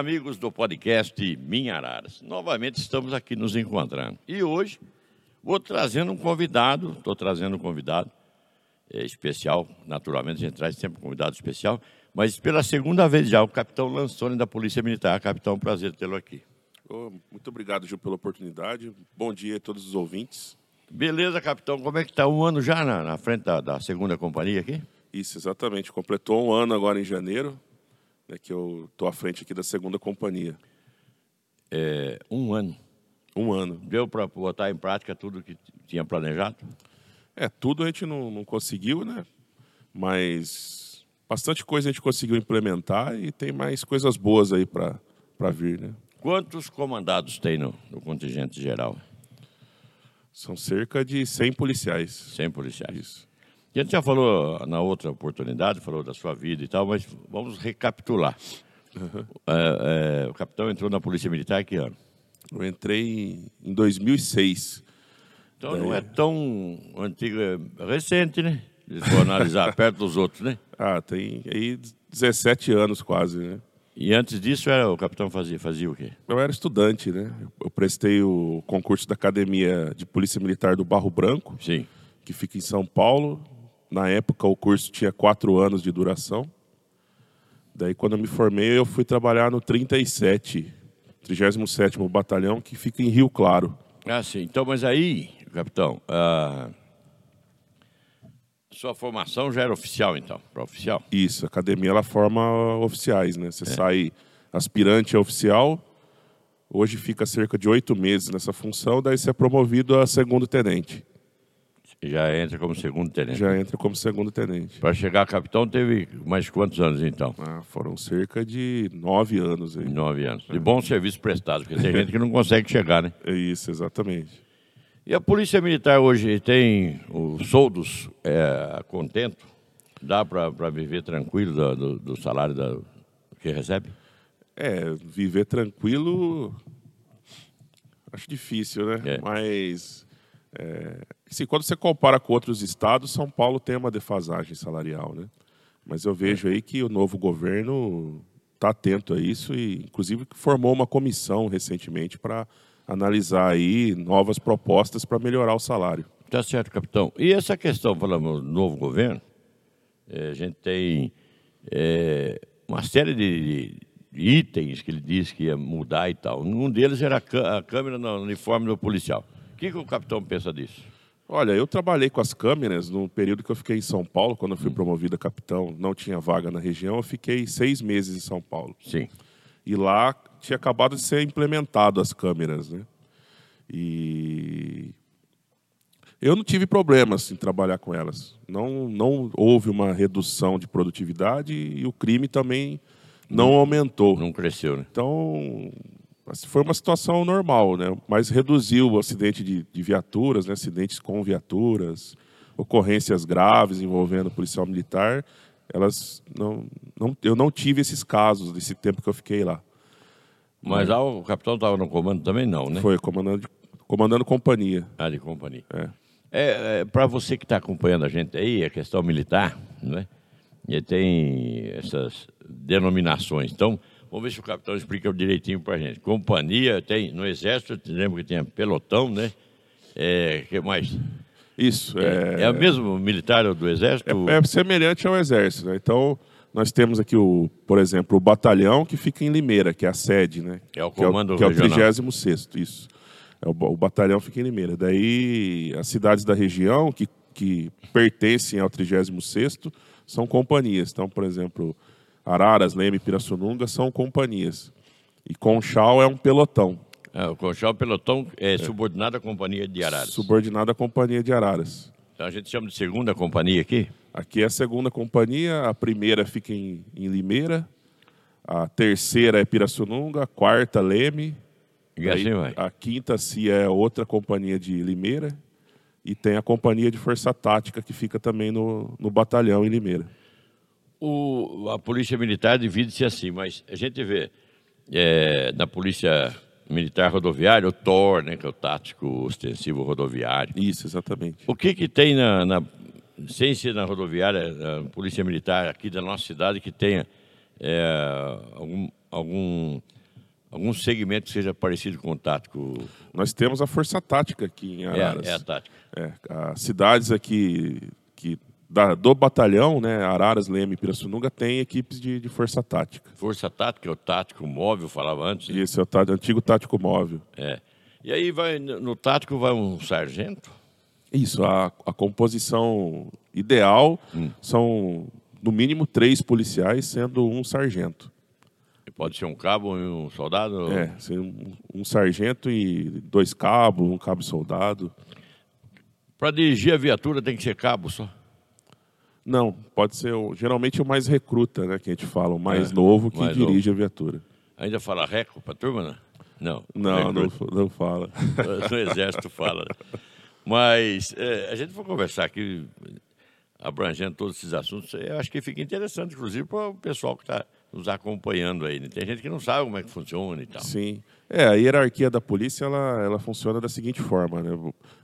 amigos do podcast Minha Araras. Novamente estamos aqui nos encontrando. E hoje vou trazendo um convidado, estou trazendo um convidado é, especial, naturalmente a gente traz sempre um convidado especial, mas pela segunda vez já, o capitão Lançoni da Polícia Militar. Capitão, prazer tê-lo aqui. Oh, muito obrigado, Gil, pela oportunidade. Bom dia a todos os ouvintes. Beleza, capitão. Como é que está um ano já na, na frente da, da segunda companhia aqui? Isso, exatamente. Completou um ano agora em janeiro né, que eu estou à frente aqui da segunda companhia. É, um ano. Um ano. Deu para botar em prática tudo que tinha planejado? É, tudo a gente não, não conseguiu, né? Mas bastante coisa a gente conseguiu implementar e tem mais coisas boas aí para vir, né? Quantos comandados tem no, no, contingente geral? São cerca de 100 policiais. 100 policiais. Isso. A gente já falou na outra oportunidade, falou da sua vida e tal, mas vamos recapitular. Uhum. É, é, o capitão entrou na Polícia Militar que ano? Eu entrei em 2006. Então Daí... não é tão antigo, é recente, né? Se for analisar perto dos outros, né? Ah, tem aí 17 anos quase, né? E antes disso, era, o capitão fazia, fazia o quê? Eu era estudante, né? Eu prestei o concurso da Academia de Polícia Militar do Barro Branco, Sim. que fica em São Paulo. Na época, o curso tinha quatro anos de duração. Daí, quando eu me formei, eu fui trabalhar no 37, 37º Batalhão, que fica em Rio Claro. Ah, sim. Então, mas aí, capitão, a sua formação já era oficial, então, para oficial? Isso, a academia ela forma oficiais, né? Você é. sai aspirante a oficial, hoje fica cerca de oito meses nessa função, daí você é promovido a segundo tenente. Já entra como segundo tenente. Já entra como segundo tenente. Para chegar a capitão teve mais quantos anos então? Ah, foram cerca de nove anos. Aí. Nove anos. De bom serviço prestado, porque tem gente que não consegue chegar, né? É isso, exatamente. E a Polícia Militar hoje tem os soldos é, contento? Dá para viver tranquilo do, do, do salário da, que recebe? É, viver tranquilo acho difícil, né? É. Mas é, assim, quando você compara com outros estados, São Paulo tem uma defasagem salarial, né? Mas eu vejo aí que o novo governo está atento a isso e, inclusive, formou uma comissão recentemente para analisar aí novas propostas para melhorar o salário. Tá certo, capitão. E essa questão, falando do novo governo, é, a gente tem é, uma série de, de, itens que ele disse que ia mudar e tal. Um deles era a câmera no uniforme do policial que, que o capitão pensa disso? Olha, eu trabalhei com as câmeras no período que eu fiquei em São Paulo, quando eu fui hum. promovido a capitão, não tinha vaga na região, eu fiquei seis meses em São Paulo. Sim. E lá tinha acabado de ser implementado as câmeras, né? E eu não tive problemas em trabalhar com elas. Não, não houve uma redução de produtividade e o crime também não aumentou. Não cresceu, né? Então, foi uma situação normal, né? mas reduziu o acidente de, de viaturas, né? acidentes com viaturas, ocorrências graves envolvendo policial militar. Elas não, não, eu não tive esses casos desse tempo que eu fiquei lá. Mas lá o capitão estava no comando também não, né? Foi comandando, comandando companhia. Ah, de companhia. É. É, é para você que está acompanhando a gente aí, a questão militar, né? E tem essas denominações. Então, Vamos ver se o capitão explica direitinho para a gente. Companhia, tem no Exército, lembra que tinha pelotão, né? É, que mais? Isso. É, é, é o mesmo militar do Exército? É, é semelhante ao Exército. Né? Então, nós temos aqui, o, por exemplo, o batalhão que fica em Limeira, que é a sede, né? É o comando que é o, que é o 36 isso. É o, o, batalhão fica em Limeira. Daí, as cidades da região que, que pertencem ao 36 são companhias. Então, por exemplo, Araras, Leme e Pirassununga são companhias. E Conchal é um pelotão. É, o Conchal Pelotão é, é subordinado à Companhia de Araras. Subordinado à Companhia de Araras. Então a gente chama de segunda companhia aqui? Aqui é a segunda companhia, a primeira fica em, em Limeira, a terceira é Pirassununga, a quarta Leme, e assim vai. a quinta se é outra companhia de Limeira e tem a companhia de força tática que fica também no, no batalhão em Limeira o, a polícia militar divide-se assim, mas a gente vê é, na polícia militar rodoviária o TOR, né, que é o tático ostensivo rodoviário. Isso, exatamente. O que que tem na, na sem ser na rodoviária, na polícia militar aqui da nossa cidade que tenha é, algum, algum algum segmento que seja parecido com o tático? Nós temos a Força Tática aqui em Araras. É, é a tática. É, as cidades aqui que da, do batalhão, né, Araras, Leme e Pirassununga, tem equipes de, de Força Tática. Força Tática é o tático móvel, falava antes. Né? Isso, é o tá, antigo tático móvel. É. E aí vai no tático vai um sargento? Isso, a, a composição ideal hum. são no mínimo três policiais, sendo um sargento. Pode ser um cabo e um soldado? É, um, um sargento e dois cabos, um cabo soldado. Para dirigir a viatura tem que ser cabo só? Não, pode ser geralmente o mais recruta, né, que a gente fala, o mais é, novo que mais dirige novo. a viatura. Ainda fala reco para turma, né? Não. Não, não, não, fala. No exército fala. Mas é, a gente vai conversar aqui, abrangendo todos esses assuntos, eu acho que fica interessante, inclusive, para o pessoal que está nos acompanhando aí. Né? Tem gente que não sabe como é que funciona e tal. Sim. É, a hierarquia da polícia ela, ela funciona da seguinte forma, né?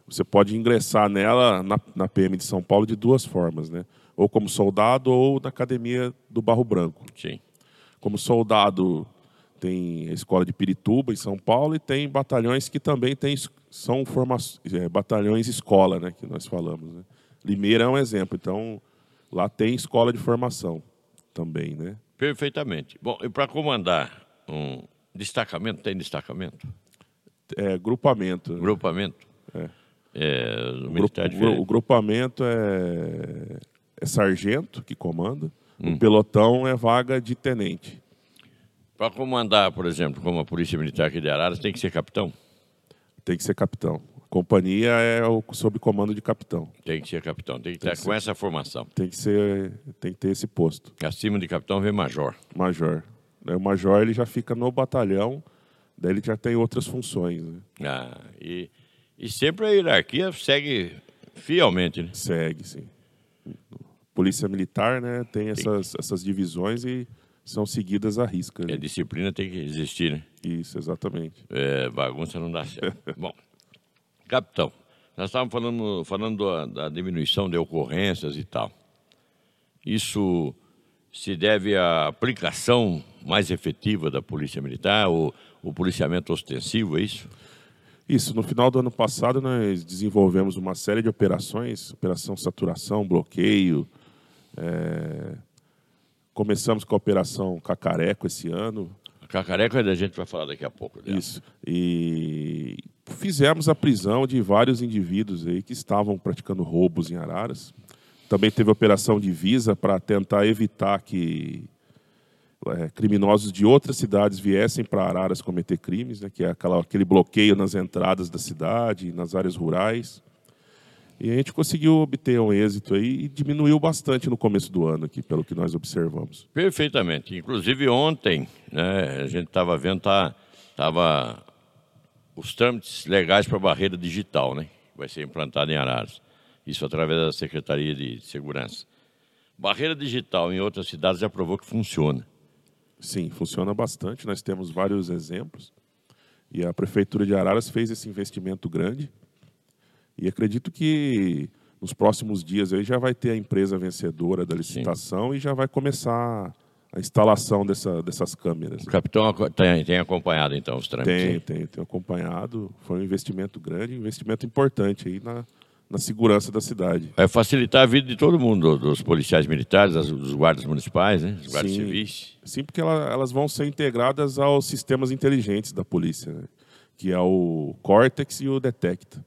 Você pode ingressar nela na, na PM de São Paulo de duas formas, né? Ou como soldado ou na academia do Barro Branco. Sim. Como soldado tem a escola de Pirituba em São Paulo e tem batalhões que também tem, são forma, é, batalhões escola, né? Que nós falamos. Né? Limeira é um exemplo. Então lá tem escola de formação também, né? Perfeitamente. Bom, e para comandar um destacamento, tem destacamento? É, grupamento. Né? Grupamento? É. é o, grupo, o, grupamento é, é sargento que comanda, hum. o pelotão é vaga de tenente. Para comandar, por exemplo, como a Polícia Militar aqui de Araras, tem que ser capitão? Tem que ser capitão companhia é o, sob comando de capitão. Tem que ser capitão, tem que tem estar com essa formação. Tem que ser, tem que ter esse posto. Acima de capitão vem major. Major. O major ele já fica no batalhão, daí ele já tem outras funções. Né? Ah, e, e sempre a hierarquia segue fielmente, né? Segue, sim. Polícia Militar, né, tem essas, essas divisões e são seguidas à risca. Né? A disciplina tem que existir, né? Isso, exatamente. É, bagunça não dá certo. Bom, Capitão, nós estávamos falando, falando da, da diminuição de ocorrências e tal. Isso se deve à aplicação mais efetiva da Polícia Militar, ou o policiamento ostensivo, é isso? Isso. No final do ano passado, nós desenvolvemos uma série de operações, operação saturação, bloqueio. É... Começamos com a operação Cacareco esse ano. A Cacareco a gente vai falar daqui a pouco. Dela. Isso. E fizemos a prisão de vários indivíduos aí que estavam praticando roubos em Araras. Também teve operação de visa para tentar evitar que é, criminosos de outras cidades viessem para Araras cometer crimes, né, que é aquela, aquele bloqueio nas entradas da cidade, nas áreas rurais. E a gente conseguiu obter um êxito aí e diminuiu bastante no começo do ano aqui, pelo que nós observamos. Perfeitamente. Inclusive ontem, né, a gente estava vendo, tá, tava os trâmites legais para a barreira digital, né? Que vai ser implantada em Araras. Isso através da Secretaria de Segurança. Barreira digital em outras cidades já provou que funciona. Sim, funciona bastante. Nós temos vários exemplos. E a Prefeitura de Araras fez esse investimento grande. E acredito que nos próximos dias aí já vai ter a empresa vencedora da licitação Sim. e já vai começar a instalação dessa, dessas câmeras. O capitão tem, tem acompanhado, então, os trâmites? Tem, tem, tem acompanhado. Foi um investimento grande, um investimento importante aí na, na segurança da cidade. Vai facilitar a vida de todo mundo, dos policiais militares, dos guardas municipais, né? dos guardas sim, civis. Sim, porque ela, elas vão ser integradas aos sistemas inteligentes da polícia, né? que é o Cortex e o Detecta.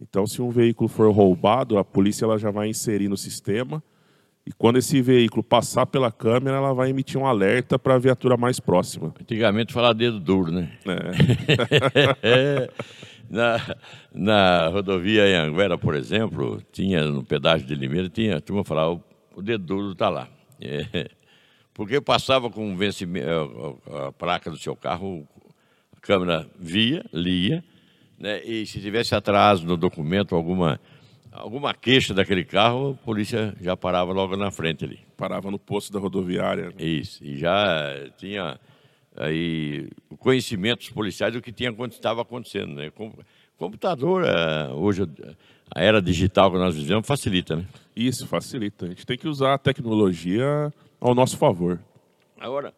Então, se um veículo for roubado, a polícia ela já vai inserir no sistema e quando esse veículo passar pela câmera, ela vai emitir um alerta para a viatura mais próxima. Antigamente falava dedo duro, né? É. na, na rodovia em Anguera, por exemplo, tinha no pedágio de Limeira, tinha, a turma falava, o dedo duro está lá. É. Porque passava com vencimento, a placa do seu carro, a câmera via, lia, né? e se tivesse atraso no documento, alguma alguma queixa daquele carro, a polícia já parava logo na frente ali. Parava no posto da rodoviária. Né? Isso, e já tinha aí o conhecimento dos policiais do que tinha estava acontecendo, né? Computador, é, hoje a era digital que nós vivemos facilita, né? Isso, facilita. A gente tem que usar a tecnologia ao nosso favor. Agora,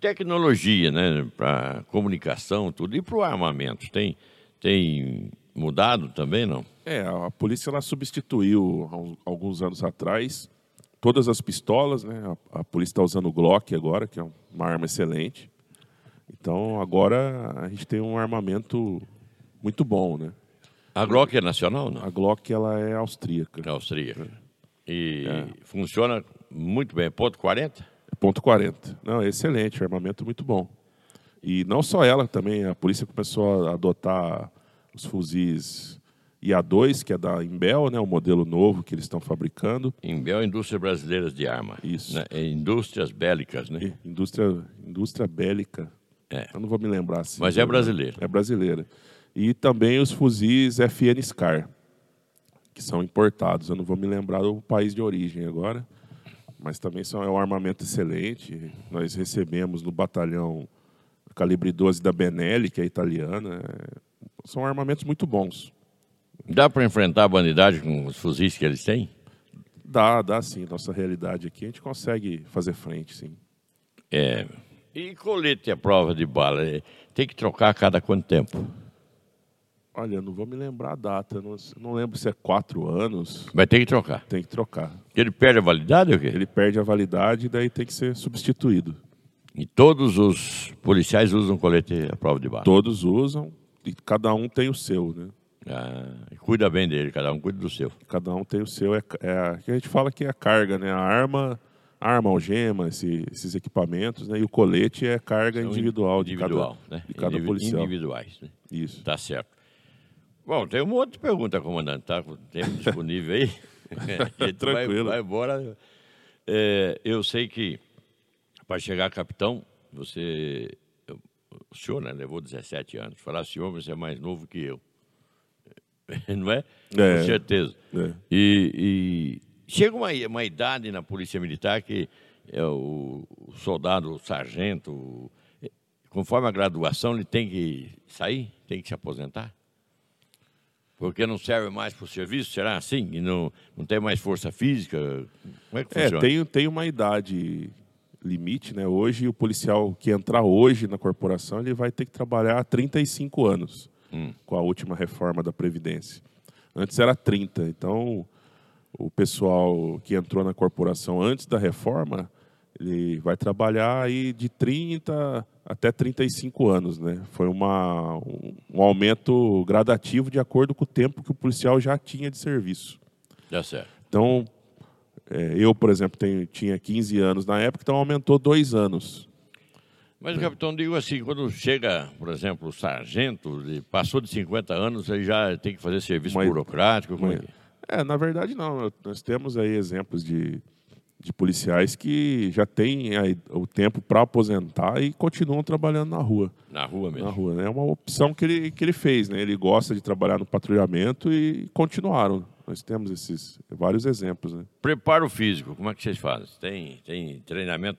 tecnologia, né, para comunicação, tudo, e para o armamento, tem, tem mudado também, não? É, a polícia ela substituiu alguns anos atrás todas as pistolas, né? A, a polícia está usando o Glock agora, que é uma arma excelente. Então agora a gente tem um armamento muito bom, né? A Glock é nacional, não? A Glock ela é austríaca. É austríaca. E é. funciona muito bem. Ponto 40? Ponto 40. Não, é excelente, armamento muito bom. E não só ela, também a polícia começou a adotar os fuzis IA2, que é da Imbel, né, o modelo novo que eles estão fabricando. Imbel Indústria Brasileira de Arma. Isso. Né? É indústrias bélicas, né? Indústria, indústria bélica. É. Eu não vou me lembrar assim. Mas é brasileira. É brasileira. E também os fuzis FN Scar, que são importados. Eu não vou me lembrar do país de origem agora mas também são, é um armamento excelente. Nós recebemos no batalhão calibre 12 da Benelli, que é italiana. É, são armamentos muito bons. Dá para enfrentar a bandidagem com os fuzis que eles têm? Dá, dá sim. Nossa realidade aqui, a gente consegue fazer frente, sim. É. E colete à prova de bala, é, tem que trocar a cada quanto tempo? Olha, não vou me lembrar a data. Não, não lembro se é quatro anos. Vai ter que trocar. Tem que trocar. Ele perde a validade ou quê? Ele perde a validade e daí tem que ser substituído. E todos os policiais usam colete à prova de bala? Todos usam e cada um tem o seu, né? Ah, cuida bem dele, cada um cuida do seu. Cada um tem o seu. É, é que a gente fala que é a carga, né? A arma, a arma algema, esse, esses equipamentos, né? E o colete é carga individual, individual, de cada, né? de cada policial. Individuais, né? Isso. Tá certo. Bom, tem uma outra pergunta, comandante. Tá com o tempo disponível aí? Tranquilo. Vai, vai embora. É, eu sei que para chegar a capitão, você. O senhor né, levou 17 anos. Falar senhor, você é mais novo que eu. Não é? é Com certeza. É. E, e, chega uma, uma idade na Polícia Militar que é o, o soldado, o sargento, conforme a graduação, ele tem que sair, tem que se aposentar? Porque não serve mais para o serviço, será assim? E não, não tem mais força física? Como é que é, funciona? É, tem, tem uma idade limite, né? Hoje, o policial que entrar hoje na corporação, ele vai ter que trabalhar há 35 anos, hum. com a última reforma da Previdência. Antes era 30, então o pessoal que entrou na corporação antes da reforma, ele vai trabalhar aí de 30 até 35 anos, né? Foi uma, um, um, aumento gradativo de acordo com o tempo que o policial já tinha de serviço. Dá certo. Então, é, eu, por exemplo, tenho, tinha 15 anos na época, então aumentou dois anos. Mas, capitão, digo assim, quando chega, por exemplo, o sargento, passou de 50 anos, ele já tem que fazer serviço uma, burocrático? Como é? é, na verdade não. Nós temos aí exemplos de de policiais que já têm o tempo para aposentar e continuam trabalhando na rua. Na rua mesmo. Na rua, né? É uma opção que ele, que ele fez, né? Ele gosta de trabalhar no patrulhamento e continuaram. Nós temos esses vários exemplos, né? Preparo físico, como é que vocês fazem? Tem, tem treinamento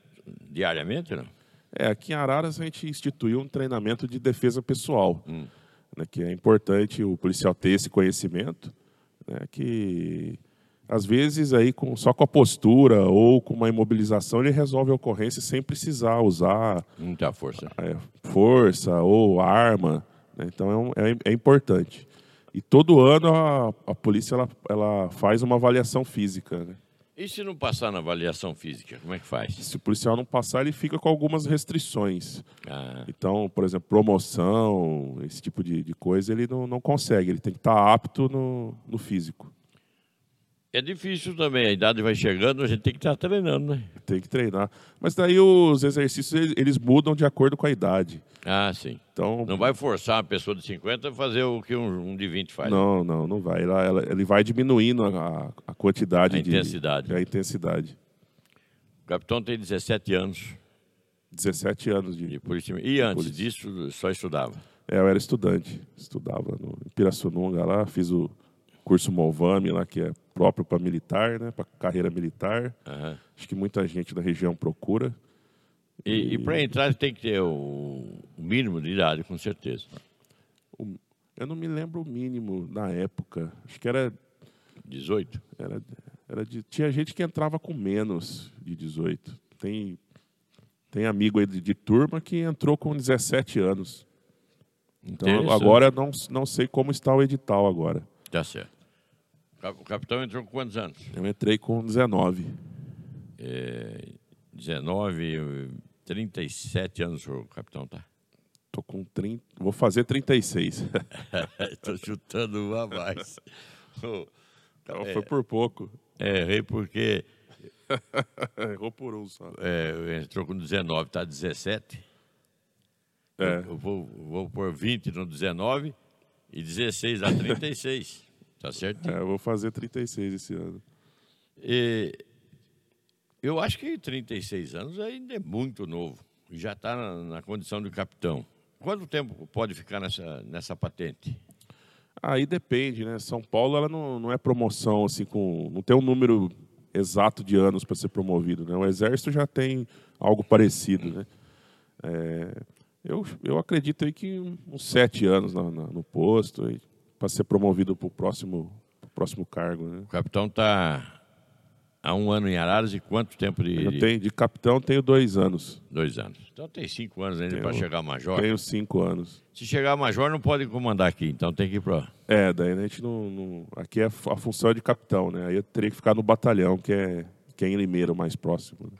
diariamente, não? É, aqui em Araras a gente instituiu um treinamento de defesa pessoal, hum. né, que é importante o policial ter esse conhecimento, né, que às vezes aí com, só com a postura ou com uma imobilização ele resolve a ocorrência sem precisar usar muita força, é, força ou arma. Né? Então é, é, é, importante. E todo ano a, a polícia ela, ela faz uma avaliação física. Né? E se não passar na avaliação física, como é que faz? Se o policial não passar, ele fica com algumas restrições. Ah. Então, por exemplo, promoção, esse tipo de, de coisa, ele não, não consegue. Ele tem que estar apto no, no físico. É difícil também, a idade vai chegando, a gente tem que estar treinando, né? Tem que treinar. Mas daí os exercícios, eles mudam de acordo com a idade. Ah, sim. Então, não vai forçar uma pessoa de 50 a fazer o que um, de 20 faz. Não, não, não vai. Ela, ela, ele vai diminuindo a, a quantidade a de... Intensidade. A intensidade. O capitão tem 17 anos. 17 anos de, de polícia. E antes polícia. disso, só estudava? É, eu era estudante. Estudava no Pirassununga lá, fiz o curso Movame lá, que é próprio para militar, né, para carreira militar. Uhum. Acho que muita gente da região procura. E, e... e para entrar tem que ter o mínimo de idade, com certeza. O, eu não me lembro o mínimo na época. Acho que era 18. Era, era de, tinha gente que entrava com menos de 18. Tem tem amigo aí de, de turma que entrou com 17 anos. Então agora não, não sei como está o edital agora. Tá certo. O capitão entrou com quantos anos? Eu entrei com 19. É, 19, 37 anos o capitão tá. Tô com 30, vou fazer 36. Estou chutando uma a mais. então, é, foi por pouco. É, errei porque. Errou por um só. É, entrou com 19, está 17. É. Eu, eu vou, vou pôr 20 no 19 e 16 a 36. tá certo? É, eu vou fazer 36 esse ano. E, eu acho que 36 anos ainda é muito novo. Já está na, na, condição de capitão. Quanto tempo pode ficar nessa, nessa patente? Aí depende, né? São Paulo ela não, não é promoção assim com. não tem um número exato de anos para ser promovido. Né? O Exército já tem algo parecido. Né? É, eu, eu acredito aí que uns sete anos no, no posto para ser promovido para o próximo, próximo cargo. Né? O capitão está há um ano em Araras e quanto tempo de. Eu tenho, de capitão tenho dois anos. Dois anos. Então tem cinco anos ainda para chegar a major. Tenho cinco anos. Se chegar a major, não pode comandar aqui, então tem que ir para. É, daí a gente não, não, Aqui é a função é de capitão, né? Aí eu teria que ficar no batalhão, que é, que é em Limeira, o mais próximo. Né?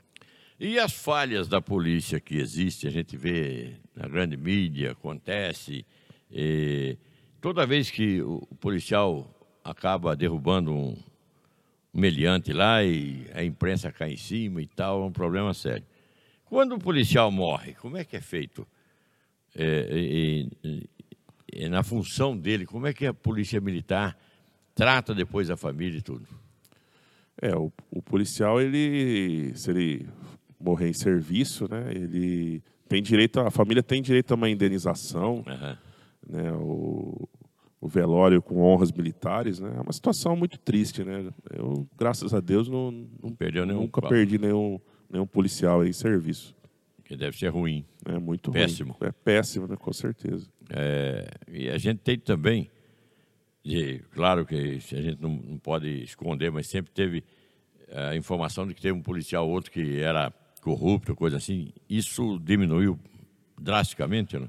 E as falhas da polícia que existem, a gente vê na grande mídia, acontece. toda vez que o policial acaba derrubando um, meliante lá e a imprensa cai em cima e tal, é um problema sério. Quando o policial morre, como é que é feito? É, na função dele, como é que a polícia militar trata depois a família e tudo? É, o, o policial, ele, se ele morrer em serviço, né? Ele tem direito, a família tem direito a uma indenização, uhum. né? O, o velório com honras militares, né? É uma situação muito triste, né? Eu, graças a Deus, não, não Perdeu nenhum nunca perdi nenhum, nenhum policial em serviço. Que deve ser ruim. É muito péssimo. ruim. É péssimo, né? Com certeza. É, e a gente tem também, de, claro que a gente não, não pode esconder, mas sempre teve a informação de que teve um policial outro que era corrupto, coisa assim, isso diminuiu drasticamente, né?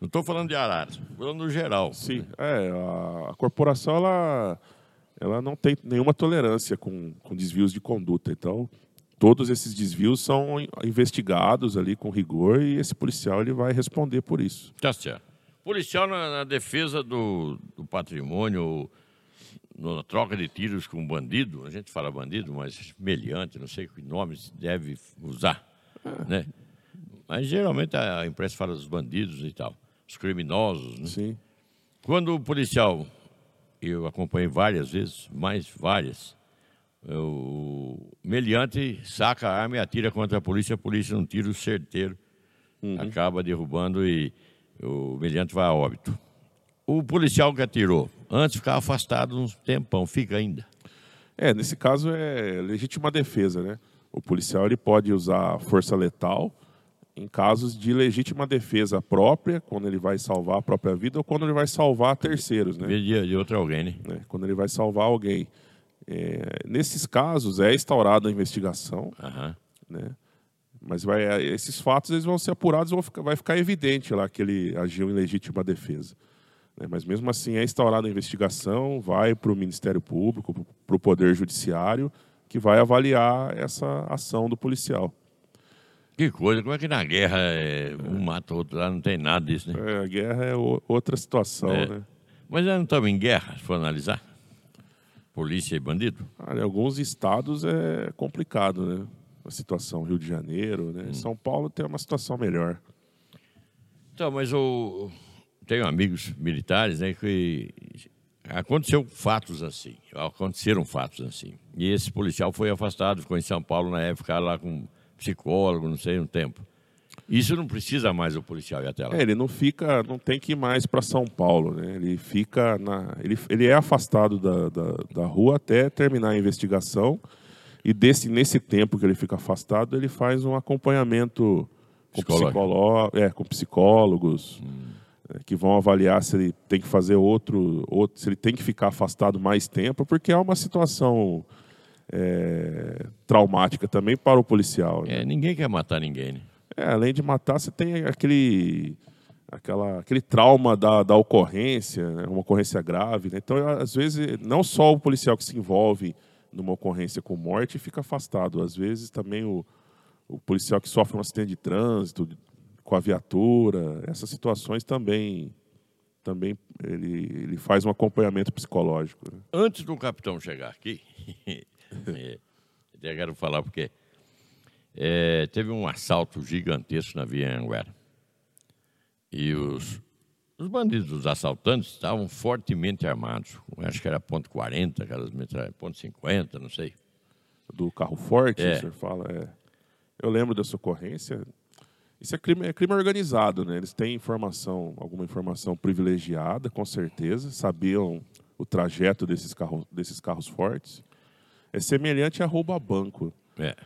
Não estou falando de Araras, estou falando no geral. Sim, é, a, a, corporação ela, ela não tem nenhuma tolerância com, com desvios de conduta. Então, todos esses desvios são investigados ali com rigor e esse policial ele vai responder por isso. Tá certo. Policial na, na defesa do, do patrimônio, na troca de tiros com bandido, a gente fala bandido, mas meliante, não sei que nome se deve usar, é. né? Mas geralmente a imprensa fala dos bandidos e tal, os criminosos, né? Sim. Quando o policial, eu acompanhei várias vezes, mais várias, o meliante saca a arma e atira contra a polícia, a polícia um tiro certeiro, uhum. acaba derrubando e o meliante vai a óbito. O policial que atirou, antes ficava afastado um tempão, fica ainda. É, nesse caso é legítima defesa, né? O policial ele pode usar força letal em casos de legítima defesa própria, quando ele vai salvar a própria vida ou quando ele vai salvar terceiros, né? De, de outro alguém, né? É, quando ele vai salvar alguém. É, nesses casos é instaurada a investigação, uhum. né? Mas vai, esses fatos eles vão ser apurados, vão ficar, vai ficar evidente lá que ele agiu em legítima defesa. Né? Mas mesmo assim é instaurada a investigação, vai para o Ministério Público, para o Poder Judiciário, que vai avaliar essa ação do policial. Que coisa, como é que na guerra é, um mata o outro lá, não tem nada disso, né? É, a guerra é outra situação, é. né? Mas nós não estamos em guerra, se for analisar? Polícia e bandido? Ah, em alguns estados é complicado, né? A situação, Rio de Janeiro, né? Hum. São Paulo tem uma situação melhor. Então, mas o, tenho amigos militares, né, que aconteceu fatos assim, aconteceram fatos assim. E esse policial foi afastado, ficou em São Paulo na época lá com psicólogo, não sei, um tempo. Isso não precisa mais o policial ir até lá. É, ele não fica, não tem que ir mais para São Paulo, né? Ele fica na, ele, ele é afastado da, da, da rua até terminar a investigação e desse nesse tempo que ele fica afastado ele faz um acompanhamento com, psicólogo, é, com psicólogos. Hum que vão avaliar se ele tem que fazer outro, outro, se ele tem que ficar afastado mais tempo, porque é uma situação é, traumática também para o policial. Né? É, ninguém quer matar ninguém. Né? É, além de matar, você tem aquele, aquela, aquele trauma da, da ocorrência, né? uma ocorrência grave. Né? Então, às vezes, não só o policial que se envolve numa ocorrência com morte fica afastado. Às vezes, também o, o policial que sofre um acidente de trânsito com a viatura, essas situações também também ele, ele faz um acompanhamento psicológico. Né? Antes do capitão chegar aqui, é, eu quero falar porque é, teve um assalto gigantesco na Via Anguera. E os, os bandidos, os assaltantes, estavam fortemente armados. Acho que era ponto .40, aquelas metralhas, ponto .50, não sei. Do carro forte, é. o senhor fala? É. Eu lembro dessa ocorrência. Isso é crime, é crime organizado, né? Eles têm informação, alguma informação privilegiada, com certeza, sabiam o trajeto desses, carro, desses carros fortes. É semelhante a roubo a banco. É.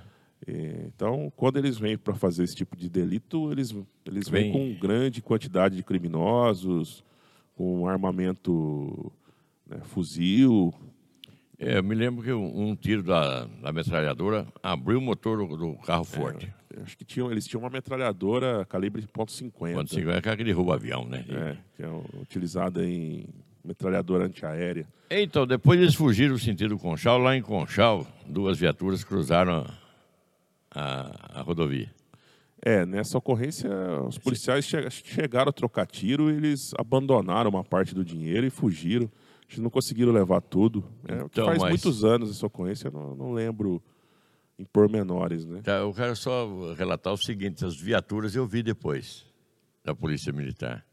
Então, quando eles vêm para fazer esse tipo de delito, eles, eles vêm com grande quantidade de criminosos, com armamento, né, fuzil. É, eu me lembro que um, um tiro da, da, metralhadora abriu o motor do, do carro forte. É, acho que tinham, eles tinham uma metralhadora calibre .50. .50 é aquele roubo avião, né? É, que é utilizada em metralhadora antiaérea. Então, depois eles fugiram no sentido Conchal. Lá em Conchal, duas viaturas cruzaram a, a rodovia. É, nessa ocorrência, os policiais che chegaram a trocar tiro eles abandonaram uma parte do dinheiro e fugiram. Eles não conseguiram levar tudo. É, então, faz mas... muitos anos essa ocorrência, eu não, não lembro em pormenores, né? Tá, eu quero só relatar o seguinte, as viaturas eu vi depois da Polícia Militar.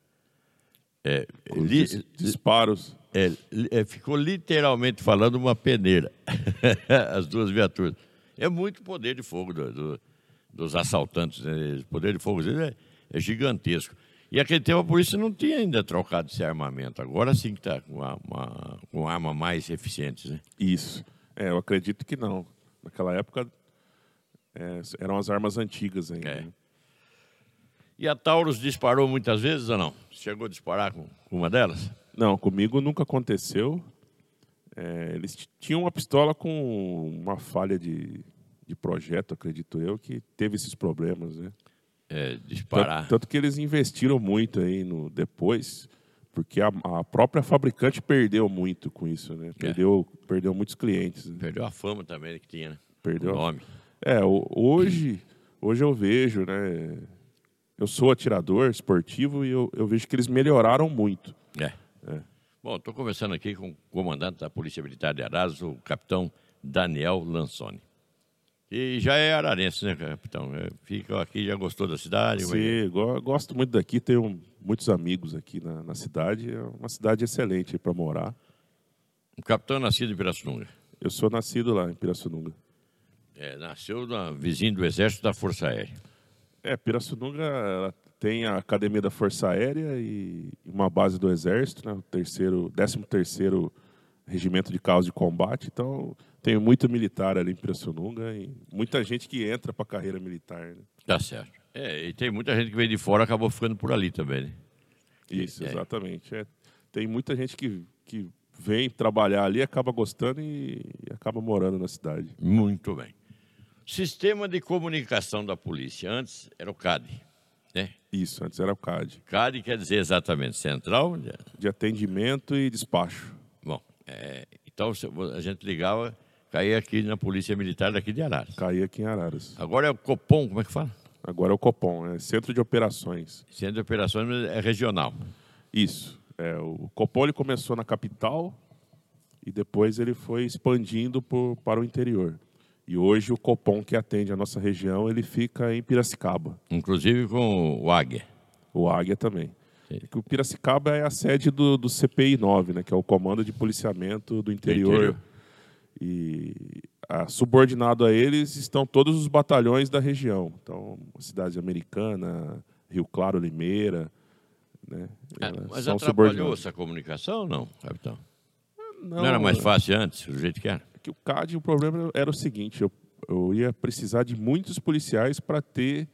É, li, disparos. É, é, ficou literalmente falando uma peneira, as duas viaturas. É muito poder de fogo do, do, dos assaltantes. Né? O poder de fogo é, é, gigantesco. E aquele tempo a polícia não tinha ainda trocado esse armamento. Agora sim que está com uma, uma, com arma mais eficiente. Né? Isso. É, eu acredito que não. Naquela época é, eram as armas antigas ainda. É. Né? E a Taurus disparou muitas vezes ou não? Chegou a disparar com uma delas? Não, comigo nunca aconteceu. É, eles tinham uma pistola com uma falha de, de projeto, acredito eu, que teve esses problemas, né? É, disparar. Tanto, tanto, que eles investiram muito aí no depois, porque a, a própria fabricante perdeu muito com isso, né? É. Perdeu, é. perdeu muitos clientes. Né? Perdeu a fama também que tinha, né? Perdeu o nome. É, hoje, hoje eu vejo, né? Eu sou atirador esportivo e eu, eu vejo que eles melhoraram muito. É. é. Bom, estou conversando aqui com o comandante da Polícia Militar de Araras, o capitão Daniel Lansoni. E já é ararense, né, capitão? É, fica aqui, já gostou da cidade? Sim, gosto muito daqui, tenho muitos amigos aqui na, na cidade. É uma cidade excelente para morar. O capitão é nascido em Pirassununga? Eu sou nascido lá em Pirassununga. É, nasceu na, vizinho do Exército da Força Aérea. É, Pirassununga tem a Academia da Força Aérea e uma base do Exército, né, o terceiro, 13 terceiro Regimento de Carros de Combate. Então, tem muito militar ali em Pirassununga e muita gente que entra para a carreira militar. Né? Tá certo. É, e tem muita gente que veio de fora acabou ficando por ali também, né? Isso, é. exatamente. É, tem muita gente que, que vem trabalhar ali, acaba gostando e, e acaba morando na cidade. Muito bem. Sistema de comunicação da polícia. Antes era o CAD. Né? Isso, antes era o CAD. CAD quer dizer exatamente Central de, de Atendimento e Despacho. É, então a gente ligava, caía aqui na Polícia Militar daqui de Araras. Caía aqui em Araras. Agora é o Copom, como é que fala? Agora é o Copom, é Centro de Operações. Centro de Operações é regional. Isso. É, o Copom ele começou na capital e depois ele foi expandindo por, para o interior. E hoje o Copom que atende a nossa região, ele fica em Piracicaba. Inclusive com o Águia. O Águia também. É o Piracicaba é a sede do, do CPI 9, né, que é o Comando de Policiamento do Interior. interior. E a, subordinado a eles estão todos os batalhões da região. Então, cidade americana, Rio Claro, Limeira. Né, é, mas atrapalhou essa comunicação ou não, capitão? Não, não, era mais fácil antes, do jeito que era? que o CAD, o problema era o seguinte, eu, eu ia precisar de muitos policiais para ter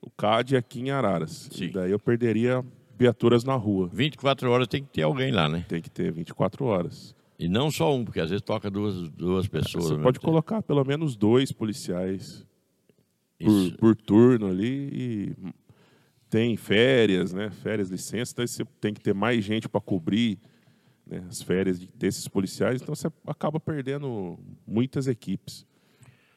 o CAD aqui em Araras. Sim. E daí eu perderia viaturas na rua. 24 horas tem que ter alguém lá, né? Tem que ter 24 horas. E não só um, porque às vezes toca duas, duas pessoas. Você pode colocar pelo menos dois policiais. por, por, turno ali e tem férias, né? Férias, licença, então você tem que ter mais gente para cobrir né, as férias desses policiais, então você acaba perdendo muitas equipes.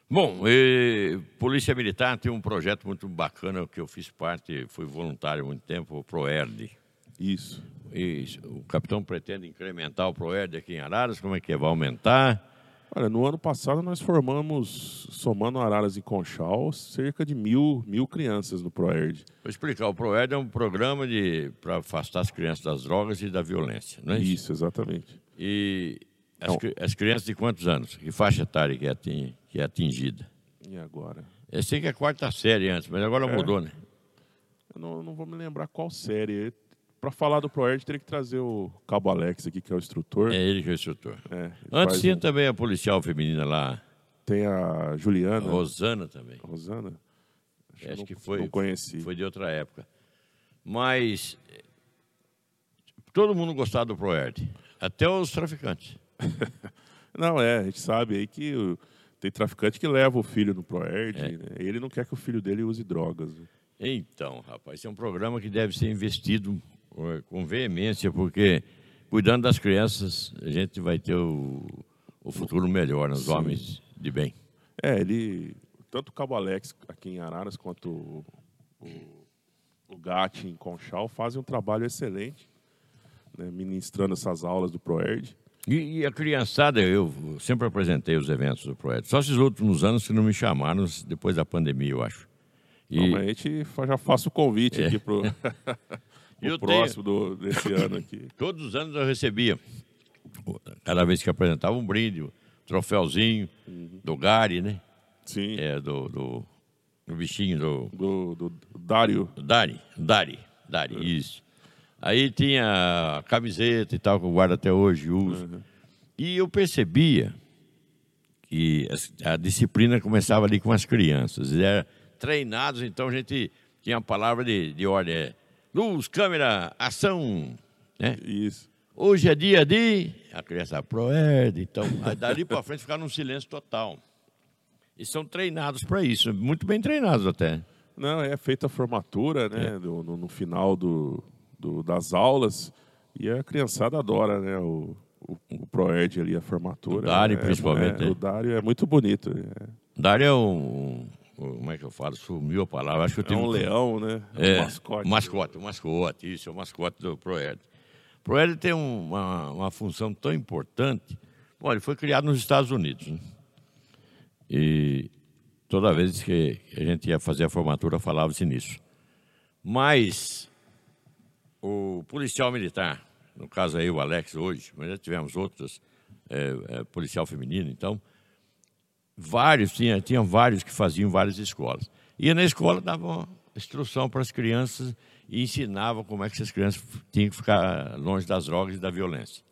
Bom, e, Polícia Militar tem um projeto muito bacana que eu fiz parte, fui voluntário há muito tempo, o ProERD. Isso. Isso. O capitão pretende incrementar o ProERD aqui em Araras, como é que é? Vai aumentar? Olha, no ano passado nós formamos, somando Araras e Conchal, cerca de mil, mil crianças no ProERD. Vou explicar, o ProERD é um programa para afastar as crianças das drogas e da violência, não é isso? Isso, exatamente. E as, as crianças de quantos anos? Que faixa etária que é, que é atingida? E agora? Eu sei que é quarta série antes, mas agora é. mudou, né? Eu não, não, vou me lembrar qual série. Para falar do ProERD, teria que trazer o Cabo Alex aqui, que é o instrutor. É ele que é o instrutor. É, antes tinha um... também a policial feminina lá. Tem a Juliana. A Rosana também. Rosana? Acho, Acho não, que foi, não conheci. Foi de outra época. Mas todo mundo gostava do ProERD, até os traficantes. não, é, a gente sabe aí que o, tem traficante que leva o filho no ProERD, é. né? ele não quer que o filho dele use drogas. Né? Então, rapaz, esse é um programa que deve ser investido com veemência, porque cuidando das crianças, a gente vai ter o, o futuro melhor, nos homens de bem. É, ele, tanto o Cabo Alex aqui em Araras, quanto o, o, o GAT em Conchal, fazem um trabalho excelente, né, ministrando essas aulas do ProERD. E, e, a criançada, eu sempre apresentei os eventos do Projeto. Só esses últimos anos que não me chamaram, depois da pandemia, eu acho. E... Gente já faço o convite é. aqui para o próximo tenho... do, desse ano aqui. Todos os anos eu recebia, cada vez que apresentava, um brinde, um troféuzinho uhum. do Gari, né? Sim. É, do, do, do bichinho do... Do, do Dário. Dari, Dari, Dari, é. isso. Aí tinha camiseta e tal, que eu guardo até hoje, uso. Uhum. E eu percebia que a disciplina começava ali com as crianças. Eles eram treinados, então a gente tinha a palavra de, de ordem. É, luz, câmera, ação. Né? Isso. Hoje é dia de... A criança proerd, então... Aí dali para frente ficar num silêncio total. E são treinados para isso, muito bem treinados até. Não, é feita a formatura, né? É. Do, no, no final do, do, das aulas. E a criançada adora, né? O, o, o Proerd ali, a formatura. O Dário, é, principalmente. É, o Dário é muito bonito. É. Dário é um, Como é que eu falo? Sumiu a palavra. Acho que eu é um leão, né? É, um mascote. Mascote, um mascote, isso, é o mascote do Proerd. O Proerd tem uma, uma função tão importante. Bom, ele foi criado nos Estados Unidos. Né? E toda vez que a gente ia fazer a formatura, falava-se nisso. Mas o policial militar, no caso aí o Alex hoje, mas já tivemos outros, é, é, policial feminino, então, vários, tinha, tinha vários que faziam várias escolas. Ia na escola, dava instrução para as crianças e ensinava como é que essas crianças tinham que ficar longe das drogas e da violência.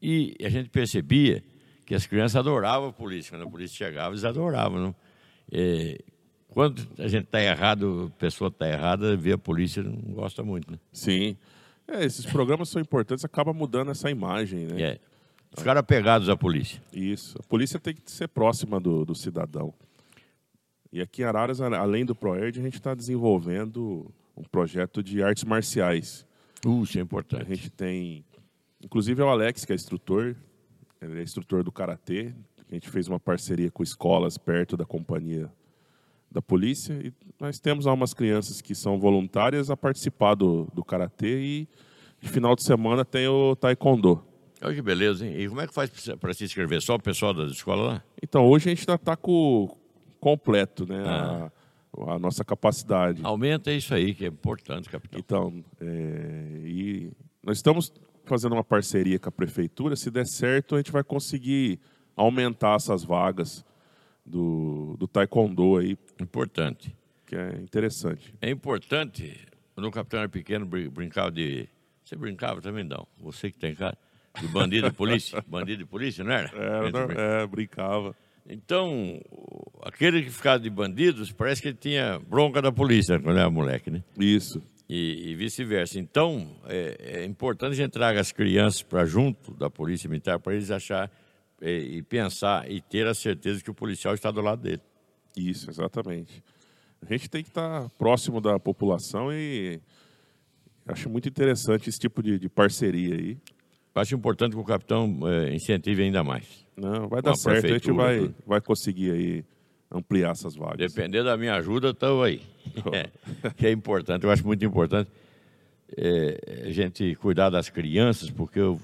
E a gente percebia que as crianças adoravam a polícia. Quando a polícia chegava, eles adoravam. Não? É, quando a gente está errado, a pessoa está errada, vê a polícia, não gosta muito, né? Sim. É, esses programas são importantes, acaba mudando essa imagem, né? É. Ficaram apegados à polícia. Isso. A polícia tem que ser próxima do, do cidadão. E aqui em Araras, além do ProERD, a gente está desenvolvendo um projeto de artes marciais. Uh, isso é importante. A gente tem, inclusive é o Alex, que é instrutor, ele é instrutor do Karatê. A gente fez uma parceria com escolas perto da companhia da polícia e nós temos algumas crianças que são voluntárias a participar do, do karatê e de final de semana tem o taekwondo. Olha que beleza, hein? E como é que faz para se inscrever? Só o pessoal da escola lá? Então, hoje a gente está com completo, né? Ah. A, a, nossa capacidade. Aumenta isso aí, que é importante, capitão. Então, é, e nós estamos fazendo uma parceria com a prefeitura. Se der certo, a gente vai conseguir aumentar essas vagas do, do taekwondo aí. Importante. Que é interessante. É importante. Quando o capitão era pequeno, brincava de. Você brincava também, não? Você que tem cara. De bandido de polícia? bandido de polícia, não era? Era, não, é, brincava. Então, aquele que ficava de bandidos, parece que ele tinha bronca da polícia quando era moleque, né? Isso. E, e vice-versa. Então, é, é, importante a gente traga as crianças para junto da polícia militar para eles achar e, e pensar e ter a certeza que o policial está do lado dele. Isso, exatamente. A gente tem que estar próximo da população e acho muito interessante esse tipo de, de parceria aí. Acho importante que o capitão é, incentive ainda mais. Não, vai dar certo. A gente vai, vai conseguir aí ampliar essas vagas. Depender da minha ajuda, estão aí. É, que é importante, eu acho muito importante é, a gente cuidar das crianças, porque eu,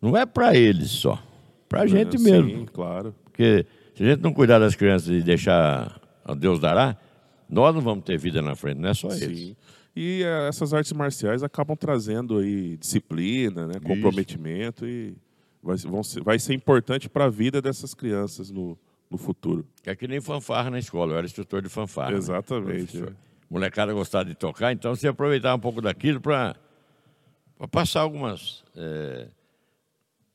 não é para eles só, para a gente sim, mesmo. Sim, claro. Porque se a gente não cuidar das crianças e deixar a Deus dará, nós não vamos ter vida na frente, não é só sim. eles. E uh, essas artes marciais acabam trazendo aí disciplina, né, comprometimento Isso. e vai, vão ser, vai ser importante para a vida dessas crianças no, no futuro. É que nem fanfarra na escola, eu era instrutor de fanfarra. Né? Exatamente. Né? Molecada gostava de tocar, então você aproveitar um pouco daquilo para passar algumas é,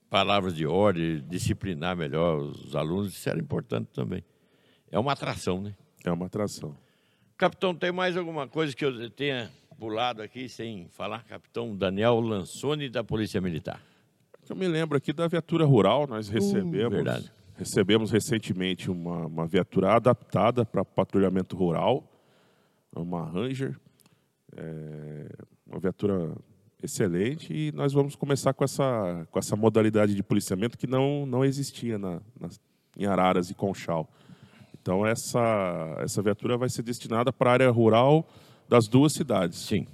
palavras de ordem, disciplinar melhor os alunos, isso era importante também. É uma atração, né? É uma atração. Capitão, tem mais alguma coisa que eu tenha pulado aqui sem falar? Capitão Daniel Lansoni, da Polícia Militar. Eu me lembro aqui da viatura rural, nós uh, recebemos, uh, recebemos recentemente uma, uma viatura adaptada para patrulhamento rural, uma Ranger, é, uma viatura excelente e nós vamos começar com essa, com essa modalidade de policiamento que não, não existia na, na em Araras e Conchal. Então essa, essa viatura vai ser destinada para a área rural das duas cidades. Sim.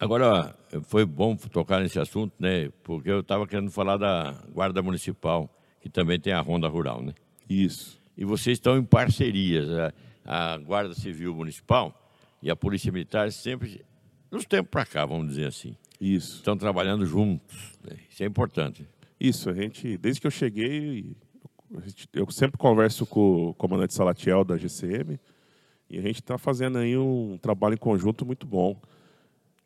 Agora, foi bom tocar nesse assunto, né? Porque eu estava querendo falar da Guarda Municipal, que também tem a Ronda Rural, né? Isso. E vocês estão em parcerias. A, a Guarda Civil Municipal e a Polícia Militar sempre nos tempos para cá, vamos dizer assim. Isso. Estão trabalhando juntos. Né? Isso é importante. Isso, a gente, desde que eu cheguei, eu sempre converso com o comandante Salatiel da GCM e a gente está fazendo aí um trabalho em conjunto muito bom.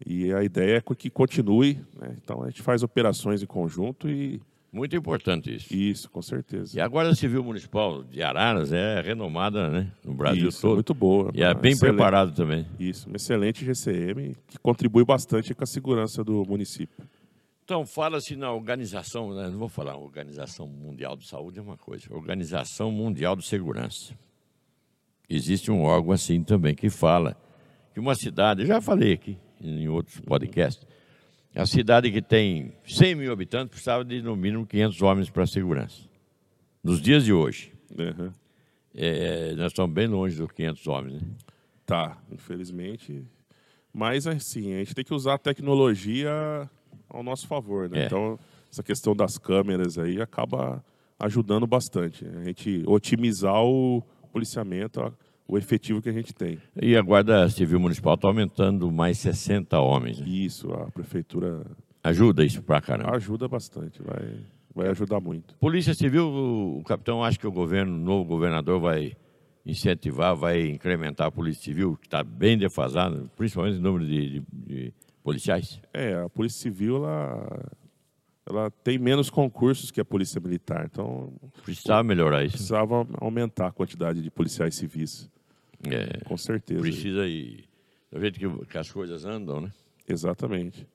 E a ideia é que continue, né? então a gente faz operações em conjunto e muito importante isso. Isso, com certeza. E a Guarda Civil Municipal de Araras é renomada né, no Brasil isso, todo. muito boa. E é bem excelente. preparado também. Isso, uma excelente GCM que contribui bastante com a segurança do município. Então, fala-se na organização, né, não vou falar Organização Mundial de Saúde, é uma coisa, Organização Mundial de Segurança. Existe um órgão assim também que fala que uma cidade, já falei aqui em outros podcasts, a cidade que tem 100 mil habitantes precisava de no mínimo 500 homens para segurança. Nos dias de hoje. Uhum. É, nós estamos bem longe dos 500 homens. Né? Tá, infelizmente. Mas, assim, a gente tem que usar a tecnologia ao nosso favor. Né? É. Então, essa questão das câmeras aí acaba ajudando bastante. A gente otimizar o policiamento, o efetivo que a gente tem. E a Guarda Civil Municipal está aumentando mais 60 homens. Né? Isso, a prefeitura. Ajuda isso para caramba? Ajuda bastante, vai, vai ajudar muito. Polícia Civil, o capitão acha que o governo, o novo governador, vai incentivar, vai incrementar a Polícia Civil, que está bem defasada, principalmente no número de, de, de policiais? É, a Polícia Civil, ela ela tem menos concursos que a Polícia Militar. Então, precisava melhorar isso. Precisava aumentar a quantidade de policiais civis. É, Com certeza. Precisa ir. Do jeito que, que, as coisas andam, né? Exatamente.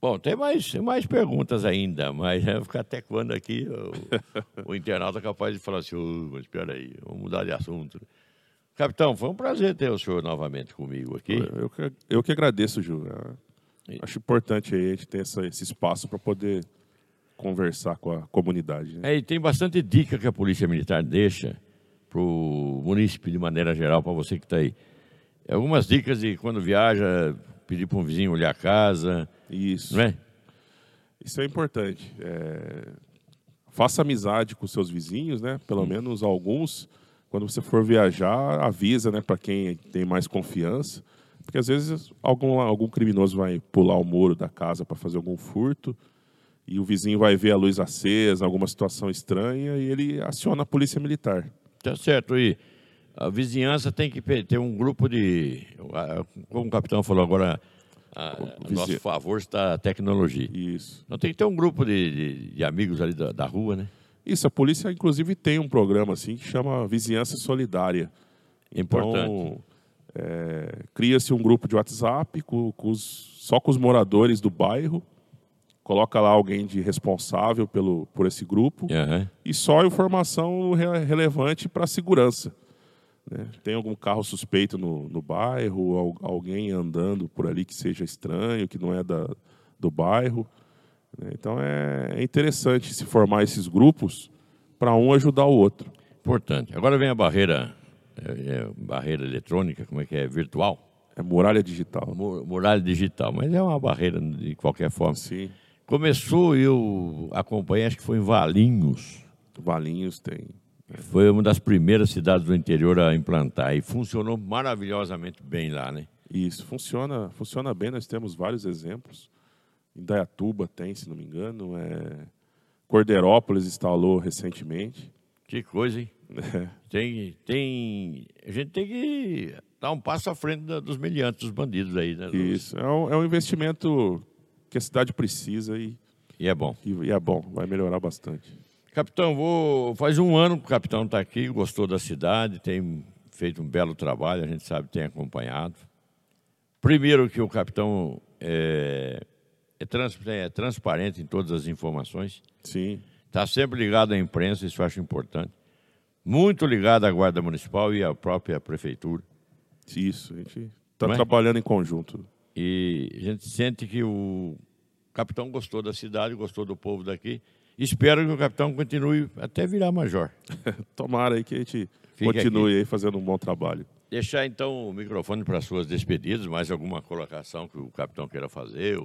Bom, tem mais, tem mais perguntas ainda, mas vai ficar até quando aqui o, o internauta é capaz de falar assim, oh, mas espera aí, vamos mudar de assunto. Capitão, foi um prazer ter o senhor novamente comigo aqui. Eu que, eu que agradeço, Ju. Acho importante aí a gente ter essa, esse espaço para poder conversar com a comunidade. Né? É, e tem bastante dica que a Polícia Militar deixa para o município de maneira geral, para você que está aí. Algumas dicas de quando viaja, pedir para um vizinho olhar a casa. Isso. Não é? Isso é importante. É... Faça amizade com seus vizinhos, né? Pelo hum. menos alguns. Quando você for viajar, avisa, né? Para quem tem mais confiança porque às vezes algum, algum criminoso vai pular o muro da casa para fazer algum furto e o vizinho vai ver a luz acesa, alguma situação estranha e ele aciona a polícia militar. Tá certo. E a vizinhança tem que ter um grupo de. Como o capitão falou agora, a, a nosso favor está a tecnologia. Isso. Então tem que ter um grupo de, de, de amigos ali da, da, rua, né? Isso, a polícia inclusive tem um programa assim que chama Vizinhança Solidária. Importante. Então, é, Cria-se um grupo de WhatsApp com, com os, só com os moradores do bairro, coloca lá alguém de responsável pelo, por esse grupo uhum. e só informação re relevante para a segurança. Né? Tem algum carro suspeito no, no bairro, alguém andando por ali que seja estranho, que não é da, do bairro. Né? Então é, é interessante se formar esses grupos para um ajudar o outro. Importante. Agora vem a barreira, é, é, barreira eletrônica, como é que é? Virtual? É muralha digital. Muralha digital, mas é uma barreira de qualquer forma. Sim. Começou, eu acompanhei, acho que foi em Valinhos. Valinhos tem. Foi uma das primeiras cidades do interior a implantar e funcionou maravilhosamente bem lá, né? Isso, funciona, funciona bem, nós temos vários exemplos. Em Dayatuba tem, se não me engano. É... Cordeirópolis instalou recentemente. Que coisa, hein? É. Tem, tem, a gente tem que dar um passo à frente dos meliantes, dos bandidos aí. Né? Isso, é um, é um investimento que a cidade precisa e, e é bom. E, e é bom, vai melhorar bastante. Capitão, vou... faz um ano que o capitão está aqui, gostou da cidade, tem feito um belo trabalho, a gente sabe, tem acompanhado. Primeiro que o capitão é, é, trans... é transparente em todas as informações. Sim. Está sempre ligado à imprensa, isso eu acho importante. Muito ligado à Guarda Municipal e à própria Prefeitura. Isso, a gente está é? trabalhando em conjunto. E a gente sente que o capitão gostou da cidade, gostou do povo daqui Espero que o capitão continue até virar major. Tomara aí que a gente Fique continue aqui. aí fazendo um bom trabalho. Deixar então o microfone para suas despedidas, mais alguma colocação que o capitão queira fazer,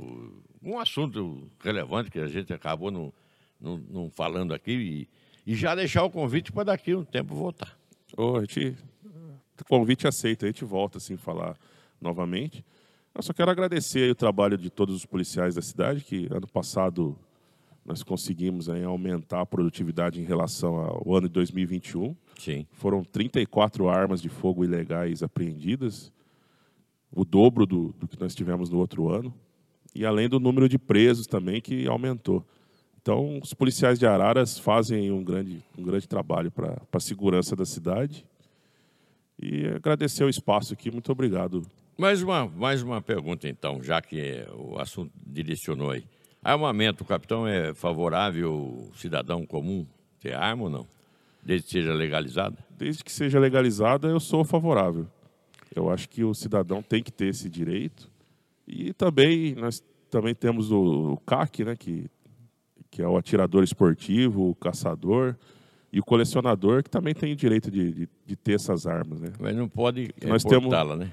um assunto relevante que a gente acabou não, não, não falando aqui e, e, já deixar o convite para daqui um tempo voltar. Oh, a gente, convite aceito, a gente volta assim falar novamente. Eu só quero agradecer o trabalho de todos os policiais da cidade que ano passado nós conseguimos aí, aumentar a produtividade em relação ao ano de 2021. Sim. Foram 34 armas de fogo ilegais apreendidas, o dobro do, do que nós tivemos no outro ano, e além do número de presos também, que aumentou. Então, os policiais de Araras fazem um grande, um grande trabalho para a segurança da cidade. E agradecer o espaço aqui, muito obrigado. Mais uma, mais uma pergunta, então, já que o assunto direcionou aí. Armamento, o capitão é favorável ao cidadão comum ter arma ou não? Desde que seja legalizada? Desde que seja legalizada, eu sou favorável. Eu acho que o cidadão tem que ter esse direito. E também nós também temos o, o CAC, né, que, que é o atirador esportivo, o caçador e o colecionador, que também tem o direito de, de, de ter essas armas. Né? Mas não pode nós temos né?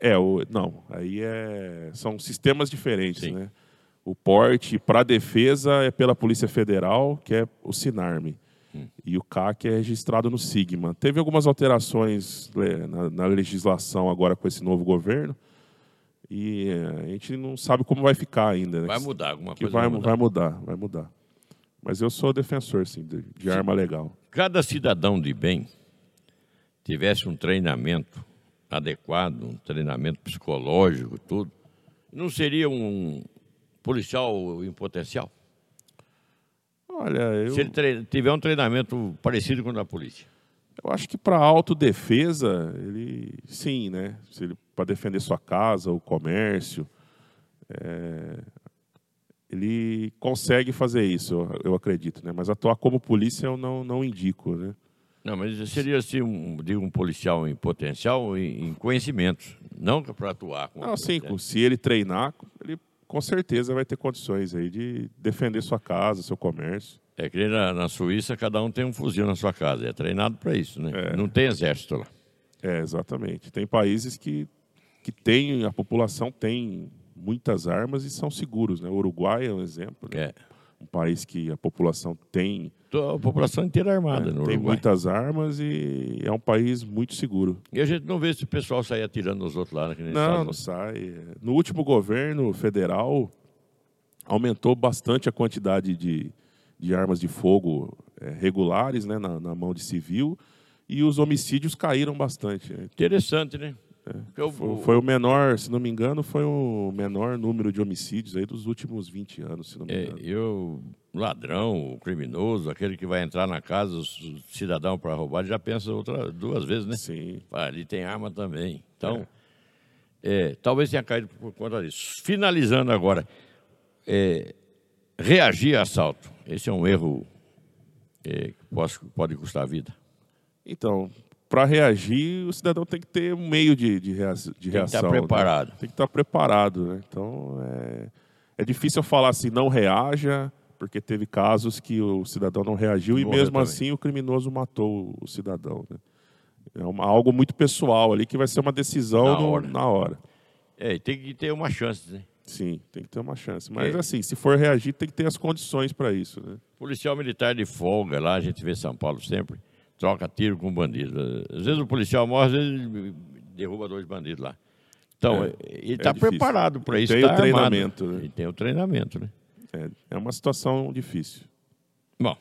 É, o, não. Aí é, são sistemas diferentes, Sim. né? O porte para defesa é pela Polícia Federal, que é o Sinarme. Hum. E o CAC é registrado no Sigma. Teve algumas alterações é, na, na, legislação agora com esse novo governo. E é, a gente não sabe como vai ficar ainda. Né? Vai mudar alguma que coisa. Vai, vai, mudar. vai mudar, vai mudar. Mas eu sou defensor, sim, de, de arma legal. Cada cidadão de bem tivesse um treinamento adequado, um treinamento psicológico, tudo, não seria um, policial em potencial? Olha, eu... Se ele tiver um treinamento parecido com o da polícia. Eu acho que para autodefesa, ele sim, né? Para defender sua casa, o comércio, é... ele consegue fazer isso, eu, eu, acredito, né? Mas atuar como polícia eu não, não indico, né? Não, mas seria assim, um, digo, um policial em potencial, em, em conhecimentos, não para atuar. Com não, sim, se ele treinar, ele com certeza vai ter condições aí de defender sua casa, seu comércio. É que na, na Suíça cada um tem um fuzil na sua casa, é treinado para isso, né? É. Não tem exército lá. É, exatamente. Tem países que, que tem, a população tem muitas armas e são seguros, né? O Uruguai é um exemplo. Né? É. Um país que a população tem a população inteira armada é, no Tem muitas armas e é um país muito seguro. E a gente não vê esse pessoal sair atirando nos outros lá. Né, não, não sai. No último governo federal, aumentou bastante a quantidade de, de armas de fogo é, regulares né, na, na mão de civil e os homicídios caíram bastante. Interessante, né? É. Eu, foi, foi, o menor, se não me engano, foi o menor número de homicídios aí dos últimos 20 anos, se não me é, engano. Eu, ladrão, o criminoso, aquele que vai entrar na casa, o cidadão para roubar, já pensa outra, duas vezes, né? Sim. Ah, ali tem arma também. Então, é. é. talvez tenha caído por conta disso. Finalizando agora, é, reagir a assalto. Esse é um erro é, que pode, pode custar a vida. Então, para reagir, o cidadão tem que ter um meio de, de, reação. Tem que estar tá preparado. Né? Tem que estar tá preparado. Né? Então, é, é difícil falar assim, não reaja, porque teve casos que o cidadão não reagiu e, e mesmo também. assim o criminoso matou o cidadão. Né? É uma, algo muito pessoal ali que vai ser uma decisão na no, hora. Na hora. É, e tem que ter uma chance, né? Sim, tem que ter uma chance. Mas é. assim, se for reagir, tem que ter as condições para isso. Né? Policial militar de folga lá, a gente vê São Paulo sempre, troca tiro com bandido. Às vezes o policial morre, às vezes derruba dois bandidos lá. Então, é, ele está é preparado para isso. Tem tá o treinamento. Né? E tem o treinamento, né? É, é uma situação difícil. Bom,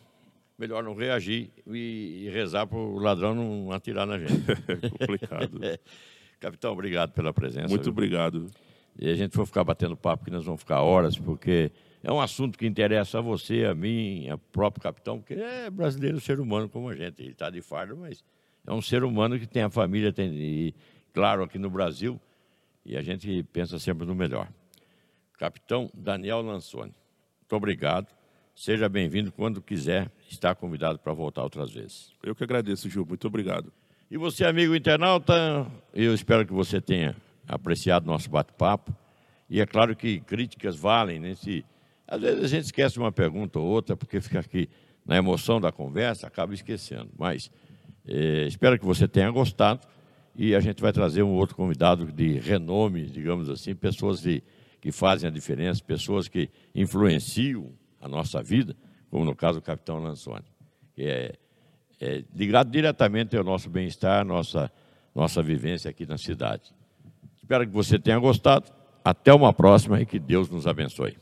melhor não reagir e, e rezar para o ladrão não atirar na gente. é complicado. Capitão, obrigado pela presença. Muito viu? obrigado. E a gente for ficar batendo papo, que nós vamos ficar horas, porque é um assunto que interessa a você, a mim, a próprio capitão, porque é brasileiro, ser humano como a gente. Ele está de fardo, mas é um ser humano que tem a família, tem, e, claro, aqui no Brasil, e a gente pensa sempre no melhor. Capitão Daniel Lansoni, muito obrigado. Seja bem-vindo quando quiser, está convidado para voltar outras vezes. Eu que agradeço, Gil. Muito obrigado. E você, amigo internauta, eu espero que você tenha apreciado nosso bate-papo. E é claro que críticas valem, né? Se às vezes a gente esquece uma pergunta ou outra, porque fica aqui na emoção da conversa, acaba esquecendo. Mas é, espero que você tenha gostado e a gente vai trazer um outro convidado de renome, digamos assim, pessoas de, que fazem a diferença, pessoas que influenciam a nossa vida, como no caso do Capitão Lanzoni, que é, é ligado diretamente ao nosso bem-estar, nossa, nossa vivência aqui na cidade. Espero que você tenha gostado. Até uma próxima e que Deus nos abençoe.